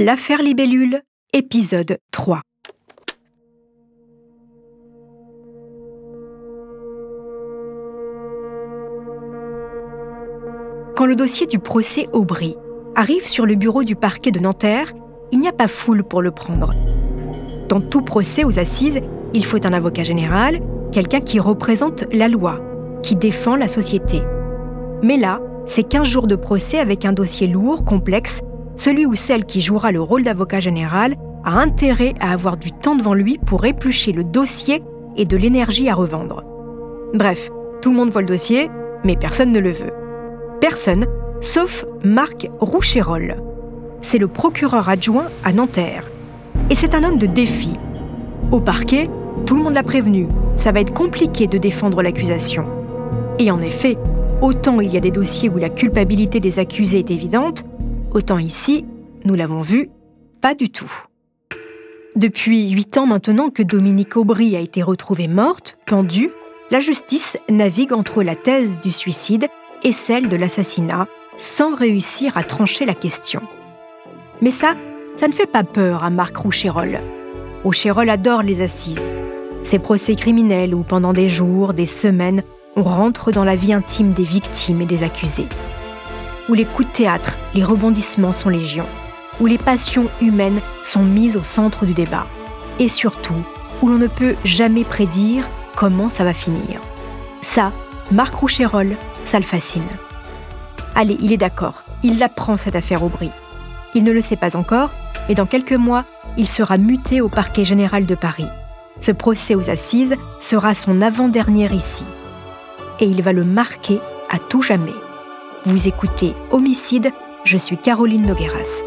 L'affaire Libellule, épisode 3. Quand le dossier du procès Aubry arrive sur le bureau du parquet de Nanterre, il n'y a pas foule pour le prendre. Dans tout procès aux assises, il faut un avocat général, quelqu'un qui représente la loi, qui défend la société. Mais là, c'est 15 jours de procès avec un dossier lourd, complexe. Celui ou celle qui jouera le rôle d'avocat général a intérêt à avoir du temps devant lui pour éplucher le dossier et de l'énergie à revendre. Bref, tout le monde voit le dossier, mais personne ne le veut. Personne, sauf Marc Roucherol. C'est le procureur adjoint à Nanterre. Et c'est un homme de défi. Au parquet, tout le monde l'a prévenu, ça va être compliqué de défendre l'accusation. Et en effet, autant il y a des dossiers où la culpabilité des accusés est évidente, autant ici, nous l'avons vu, pas du tout. Depuis huit ans maintenant que Dominique Aubry a été retrouvée morte, pendue, la justice navigue entre la thèse du suicide et celle de l'assassinat, sans réussir à trancher la question. Mais ça, ça ne fait pas peur à Marc Roucherol. Roucherol adore les assises. Ces procès criminels où pendant des jours, des semaines, on rentre dans la vie intime des victimes et des accusés. Où les coups de théâtre, les rebondissements sont légion. Où les passions humaines sont mises au centre du débat. Et surtout, où l'on ne peut jamais prédire comment ça va finir. Ça, Marc Roucherol, ça le fascine. Allez, il est d'accord, il l'apprend cette affaire Aubry. Il ne le sait pas encore, mais dans quelques mois, il sera muté au parquet général de Paris. Ce procès aux assises sera son avant-dernier ici. Et il va le marquer à tout jamais. Vous écoutez Homicide, je suis Caroline Nogueras.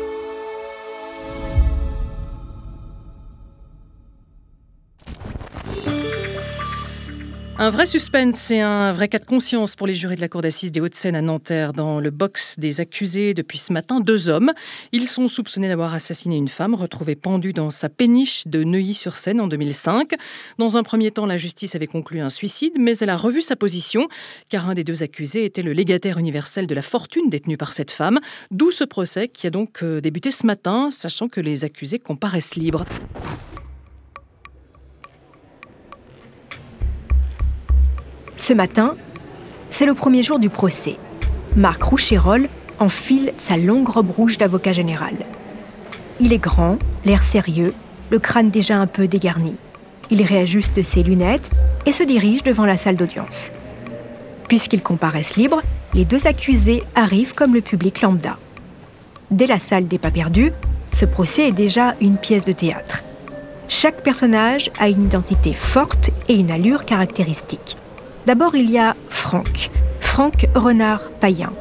Un vrai suspense et un vrai cas de conscience pour les jurés de la Cour d'assises des Hauts-de-Seine à Nanterre. Dans le box des accusés depuis ce matin, deux hommes. Ils sont soupçonnés d'avoir assassiné une femme retrouvée pendue dans sa péniche de Neuilly-sur-Seine en 2005. Dans un premier temps, la justice avait conclu un suicide, mais elle a revu sa position, car un des deux accusés était le légataire universel de la fortune détenue par cette femme. D'où ce procès qui a donc euh, débuté ce matin, sachant que les accusés comparaissent libres. Ce matin, c'est le premier jour du procès. Marc Roucherol enfile sa longue robe rouge d'avocat général. Il est grand, l'air sérieux, le crâne déjà un peu dégarni. Il réajuste ses lunettes et se dirige devant la salle d'audience. Puisqu'ils comparaissent libres, les deux accusés arrivent comme le public lambda. Dès la salle des pas perdus, ce procès est déjà une pièce de théâtre. Chaque personnage a une identité forte et une allure caractéristique. D'abord, il y a Franck, Franck Renard Payen.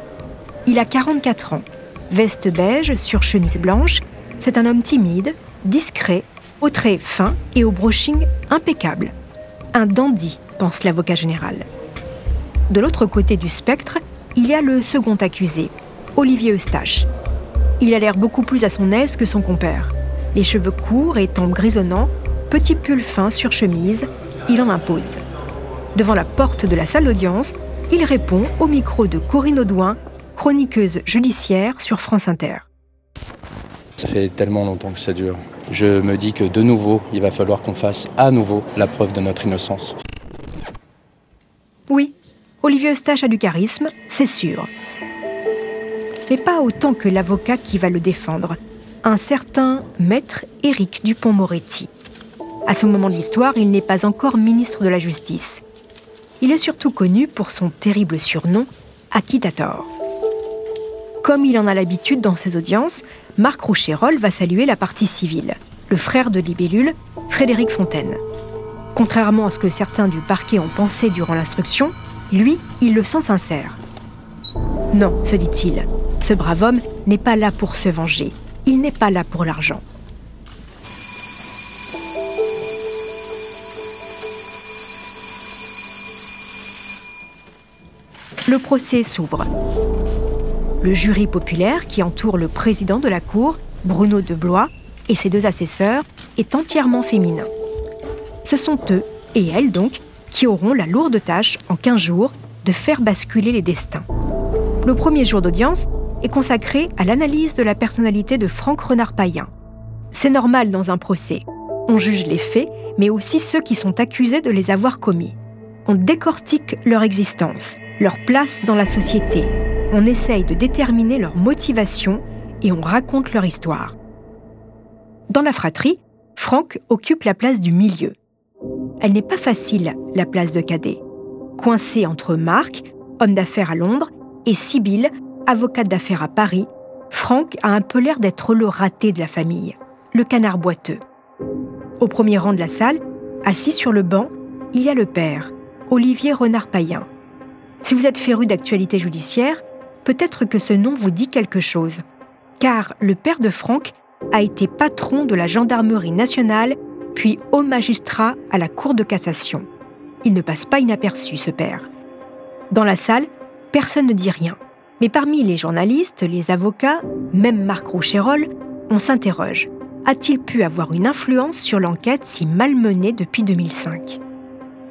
Il a 44 ans, veste beige sur chemise blanche. C'est un homme timide, discret, aux traits fins et au brushing impeccable. Un dandy, pense l'avocat général. De l'autre côté du spectre, il y a le second accusé, Olivier Eustache. Il a l'air beaucoup plus à son aise que son compère. Les cheveux courts et tempes grisonnants, petit pull fin sur chemise, il en impose. Devant la porte de la salle d'audience, il répond au micro de Corinne Audouin, chroniqueuse judiciaire sur France Inter. Ça fait tellement longtemps que ça dure. Je me dis que de nouveau, il va falloir qu'on fasse à nouveau la preuve de notre innocence. Oui, Olivier Eustache a du charisme, c'est sûr. Mais pas autant que l'avocat qui va le défendre, un certain maître Éric Dupont-Moretti. À ce moment de l'histoire, il n'est pas encore ministre de la Justice. Il est surtout connu pour son terrible surnom, Akitator. Comme il en a l'habitude dans ses audiences, Marc Roucherol va saluer la partie civile, le frère de Libellule, Frédéric Fontaine. Contrairement à ce que certains du parquet ont pensé durant l'instruction, lui, il le sent sincère. Non, se dit-il, ce brave homme n'est pas là pour se venger, il n'est pas là pour l'argent. Le procès s'ouvre. Le jury populaire qui entoure le président de la Cour, Bruno de Blois, et ses deux assesseurs est entièrement féminin. Ce sont eux, et elles donc, qui auront la lourde tâche, en 15 jours, de faire basculer les destins. Le premier jour d'audience, est consacrée à l'analyse de la personnalité de Franck Renard-Payen. C'est normal dans un procès. On juge les faits, mais aussi ceux qui sont accusés de les avoir commis. On décortique leur existence, leur place dans la société. On essaye de déterminer leur motivation et on raconte leur histoire. Dans la fratrie, Franck occupe la place du milieu. Elle n'est pas facile, la place de cadet. Coincé entre Marc, homme d'affaires à Londres, et Sibylle, avocate d'affaires à Paris, Franck a un peu l'air d'être le raté de la famille, le canard boiteux. Au premier rang de la salle, assis sur le banc, il y a le père, Olivier Renard-Payen. Si vous êtes féru d'actualité judiciaire, peut-être que ce nom vous dit quelque chose. Car le père de Franck a été patron de la gendarmerie nationale, puis haut magistrat à la Cour de cassation. Il ne passe pas inaperçu, ce père. Dans la salle, personne ne dit rien. Mais parmi les journalistes, les avocats, même Marc Roucherol, on s'interroge. A-t-il pu avoir une influence sur l'enquête si malmenée depuis 2005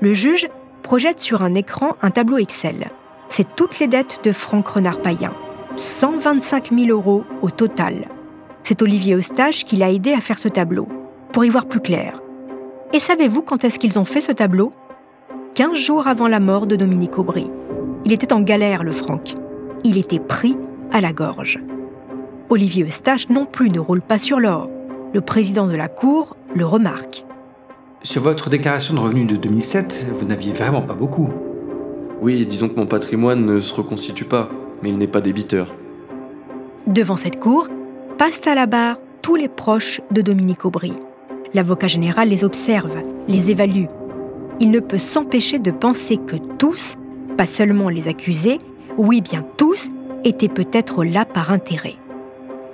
Le juge projette sur un écran un tableau Excel. C'est toutes les dettes de Franck Renard-Payen. 125 000 euros au total. C'est Olivier Eustache qui l'a aidé à faire ce tableau, pour y voir plus clair. Et savez-vous quand est-ce qu'ils ont fait ce tableau? 15 jours avant la mort de Dominique Aubry. Il était en galère, le Franck. Il était pris à la gorge. Olivier Eustache non plus ne roule pas sur l'or. Le président de la Cour le remarque. Sur votre déclaration de revenus de 2007, vous n'aviez vraiment pas beaucoup. Oui, disons que mon patrimoine ne se reconstitue pas, mais il n'est pas débiteur. Devant cette cour, passent à la barre tous les proches de Dominique Aubry. L'avocat général les observe, les évalue. Il ne peut s'empêcher de penser que tous, pas seulement les accusés, oui bien tous, étaient peut-être là par intérêt.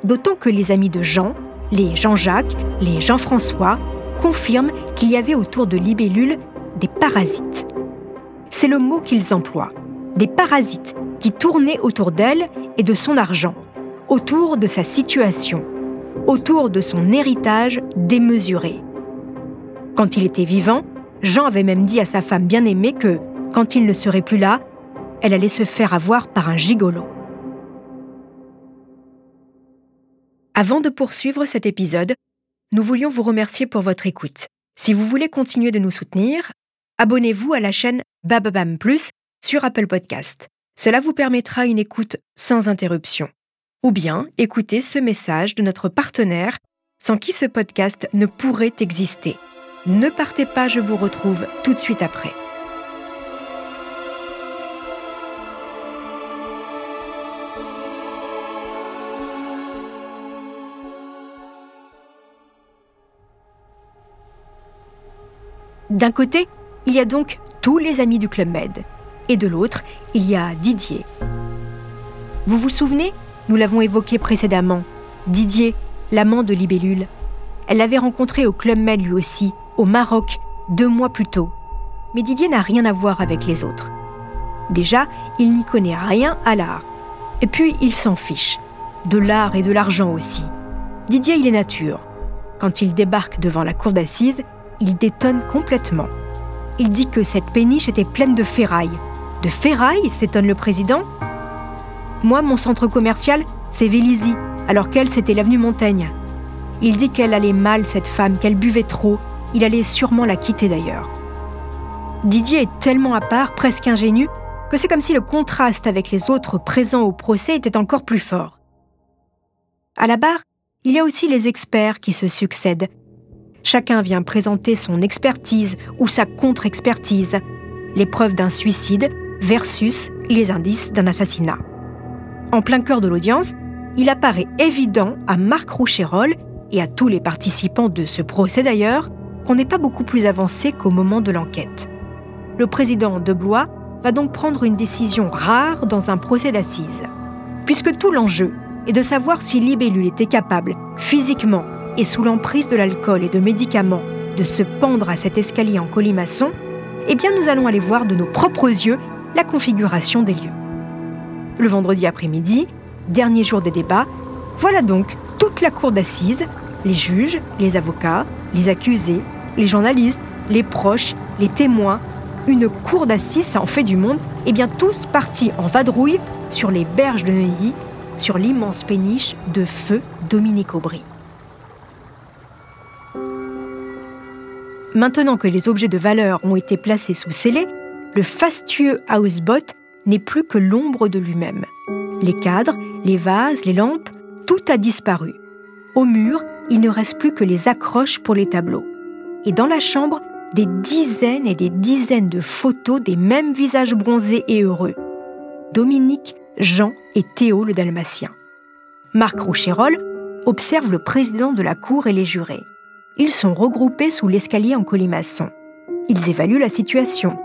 D'autant que les amis de Jean, les Jean-Jacques, les Jean-François, confirment qu'il y avait autour de Libellule des parasites. C'est le mot qu'ils emploient. Des parasites qui tournaient autour d'elle et de son argent, autour de sa situation, autour de son héritage démesuré. Quand il était vivant, Jean avait même dit à sa femme bien-aimée que, quand il ne serait plus là, elle allait se faire avoir par un gigolo. Avant de poursuivre cet épisode, nous voulions vous remercier pour votre écoute. Si vous voulez continuer de nous soutenir, abonnez-vous à la chaîne Bababam Plus sur Apple Podcast. Cela vous permettra une écoute sans interruption. Ou bien écoutez ce message de notre partenaire sans qui ce podcast ne pourrait exister. Ne partez pas, je vous retrouve tout de suite après. D'un côté, il y a donc tous les amis du Club Med, et de l'autre, il y a Didier. Vous vous souvenez? Nous l'avons évoqué précédemment. Didier, l'amant de Libellule. Elle l'avait rencontré au Club Med lui aussi, au Maroc, deux mois plus tôt. Mais Didier n'a rien à voir avec les autres. Déjà, il n'y connaît rien à l'art. Et puis, il s'en fiche. De l'art et de l'argent aussi. Didier, il est nature. Quand il débarque devant la cour d'assises, il détonne complètement. Il dit que cette péniche était pleine de ferraille. De ferraille s'étonne le président? Moi, mon centre commercial, c'est Vélizy, alors qu'elle, c'était l'avenue Montaigne. Il dit qu'elle allait mal, cette femme, qu'elle buvait trop. Il allait sûrement la quitter d'ailleurs. Didier est tellement à part, presque ingénu, que c'est comme si le contraste avec les autres présents au procès était encore plus fort. À la barre, il y a aussi les experts qui se succèdent, Chacun vient présenter son expertise ou sa contre-expertise, les preuves d'un suicide versus les indices d'un assassinat. En plein cœur de l'audience, il apparaît évident à Marc Roucherol et à tous les participants de ce procès d'ailleurs qu'on n'est pas beaucoup plus avancé qu'au moment de l'enquête. Le président de Blois va donc prendre une décision rare dans un procès d'assises. Puisque tout l'enjeu est de savoir si Libellule était capable, physiquement et sous l'emprise de l'alcool et de médicaments de se pendre à cet escalier en colimaçon, eh bien nous allons aller voir de nos propres yeux la configuration des lieux. Le vendredi après-midi, dernier jour des débats, voilà donc toute la cour d'assises, les juges, les avocats, les accusés, les journalistes, les proches, les témoins, une cour d'assises, en fait du monde, et eh bien tous partis en vadrouille sur les berges de Neuilly, sur l'immense péniche de feu Dominique Aubry. Maintenant que les objets de valeur ont été placés sous scellé, le fastueux houseboat n'est plus que l'ombre de lui-même. Les cadres, les vases, les lampes, tout a disparu. Au mur, il ne reste plus que les accroches pour les tableaux. Et dans la chambre, des dizaines et des dizaines de photos des mêmes visages bronzés et heureux. Dominique, Jean et Théo le Dalmatien. Marc Roucherol observe le président de la cour et les jurés. Ils sont regroupés sous l'escalier en colimaçon. Ils évaluent la situation,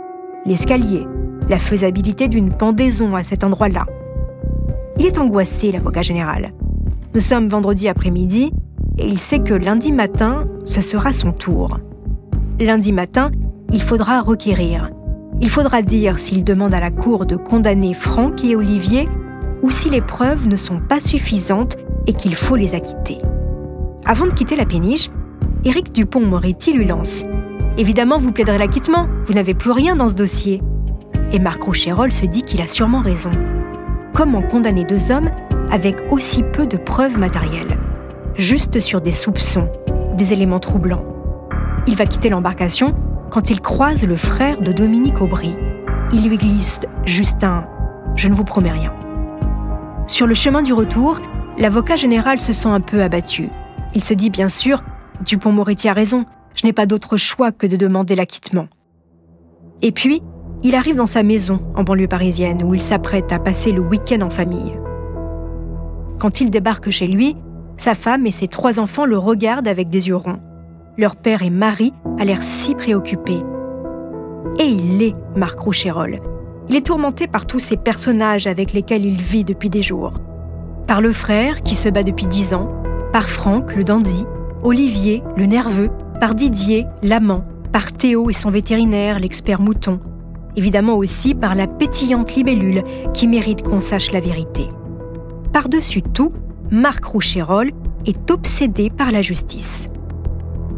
l'escalier, la faisabilité d'une pendaison à cet endroit-là. Il est angoissé, l'avocat général. Nous sommes vendredi après-midi et il sait que lundi matin, ce sera son tour. Lundi matin, il faudra requérir. Il faudra dire s'il demande à la Cour de condamner Franck et Olivier ou si les preuves ne sont pas suffisantes et qu'il faut les acquitter. Avant de quitter la péniche, Éric Dupont-Moretti lui lance Évidemment, vous plaiderez l'acquittement, vous n'avez plus rien dans ce dossier. Et Marc Roucherol se dit qu'il a sûrement raison. Comment condamner deux hommes avec aussi peu de preuves matérielles? Juste sur des soupçons, des éléments troublants. Il va quitter l'embarcation quand il croise le frère de Dominique Aubry. Il lui glisse Justin, je ne vous promets rien. Sur le chemin du retour, l'avocat général se sent un peu abattu. Il se dit bien sûr Dupont-Moretti a raison, je n'ai pas d'autre choix que de demander l'acquittement. Et puis, il arrive dans sa maison en banlieue parisienne où il s'apprête à passer le week-end en famille. Quand il débarque chez lui, sa femme et ses trois enfants le regardent avec des yeux ronds. Leur père et Marie a l'air si préoccupés. Et il l'est, Marc Roucherol. Il est tourmenté par tous ces personnages avec lesquels il vit depuis des jours. Par le frère, qui se bat depuis dix ans, par Franck, le dandy, Olivier, le nerveux, par Didier, l'amant, par Théo et son vétérinaire, l'expert mouton, évidemment aussi par la pétillante libellule qui mérite qu'on sache la vérité. Par-dessus tout, Marc Roucherol est obsédé par la justice.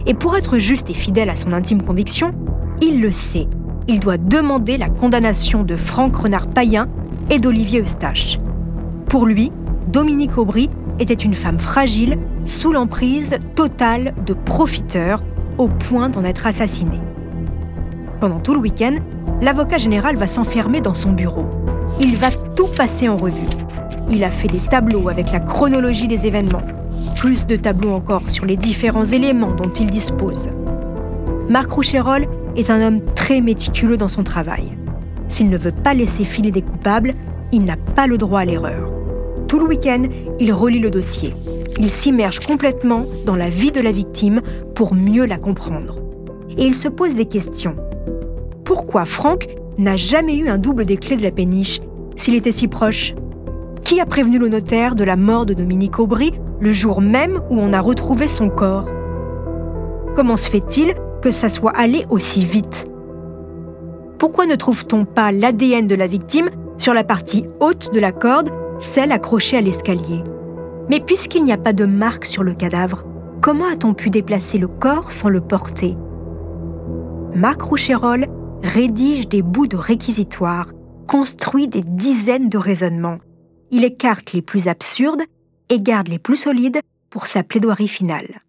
Et pour être juste et fidèle à son intime conviction, il le sait, il doit demander la condamnation de Franck Renard-Payen et d'Olivier Eustache. Pour lui, Dominique Aubry était une femme fragile, sous l'emprise totale de profiteurs, au point d'en être assassinée. Pendant tout le week-end, l'avocat général va s'enfermer dans son bureau. Il va tout passer en revue. Il a fait des tableaux avec la chronologie des événements, plus de tableaux encore sur les différents éléments dont il dispose. Marc Roucherol est un homme très méticuleux dans son travail. S'il ne veut pas laisser filer des coupables, il n'a pas le droit à l'erreur. Tout le week-end, il relit le dossier. Il s'immerge complètement dans la vie de la victime pour mieux la comprendre. Et il se pose des questions. Pourquoi Franck n'a jamais eu un double des clés de la péniche s'il était si proche? Qui a prévenu le notaire de la mort de Dominique Aubry le jour même où on a retrouvé son corps? Comment se fait-il que ça soit allé aussi vite? Pourquoi ne trouve-t-on pas l'ADN de la victime sur la partie haute de la corde celle accrochée à l'escalier. Mais puisqu'il n'y a pas de marque sur le cadavre, comment a-t-on pu déplacer le corps sans le porter? Marc Roucherol rédige des bouts de réquisitoire, construit des dizaines de raisonnements. Il écarte les plus absurdes et garde les plus solides pour sa plaidoirie finale.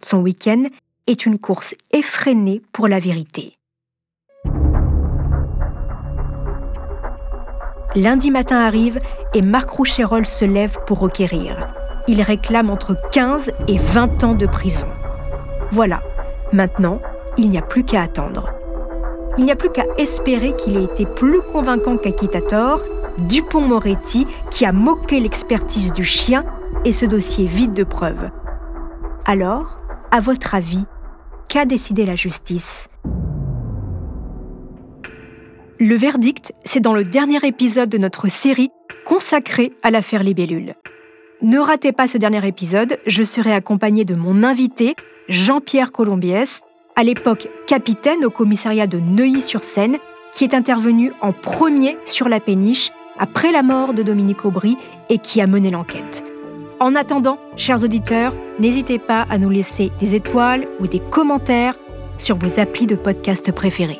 Son week-end est une course effrénée pour la vérité. Lundi matin arrive et Marc Roucherol se lève pour requérir. Il réclame entre 15 et 20 ans de prison. Voilà, maintenant, il n'y a plus qu'à attendre. Il n'y a plus qu'à espérer qu'il ait été plus convaincant qu'Aquitator, Dupont-Moretti, qui a moqué l'expertise du chien et ce dossier vide de preuves. Alors, à votre avis, qu'a décidé la justice? Le verdict, c'est dans le dernier épisode de notre série consacrée à l'affaire Libellule. Ne ratez pas ce dernier épisode, je serai accompagné de mon invité, Jean-Pierre Colombiès, à l'époque capitaine au commissariat de Neuilly-sur-Seine, qui est intervenu en premier sur la péniche après la mort de Dominique Aubry et qui a mené l'enquête. En attendant, chers auditeurs, n'hésitez pas à nous laisser des étoiles ou des commentaires sur vos applis de podcast préférés.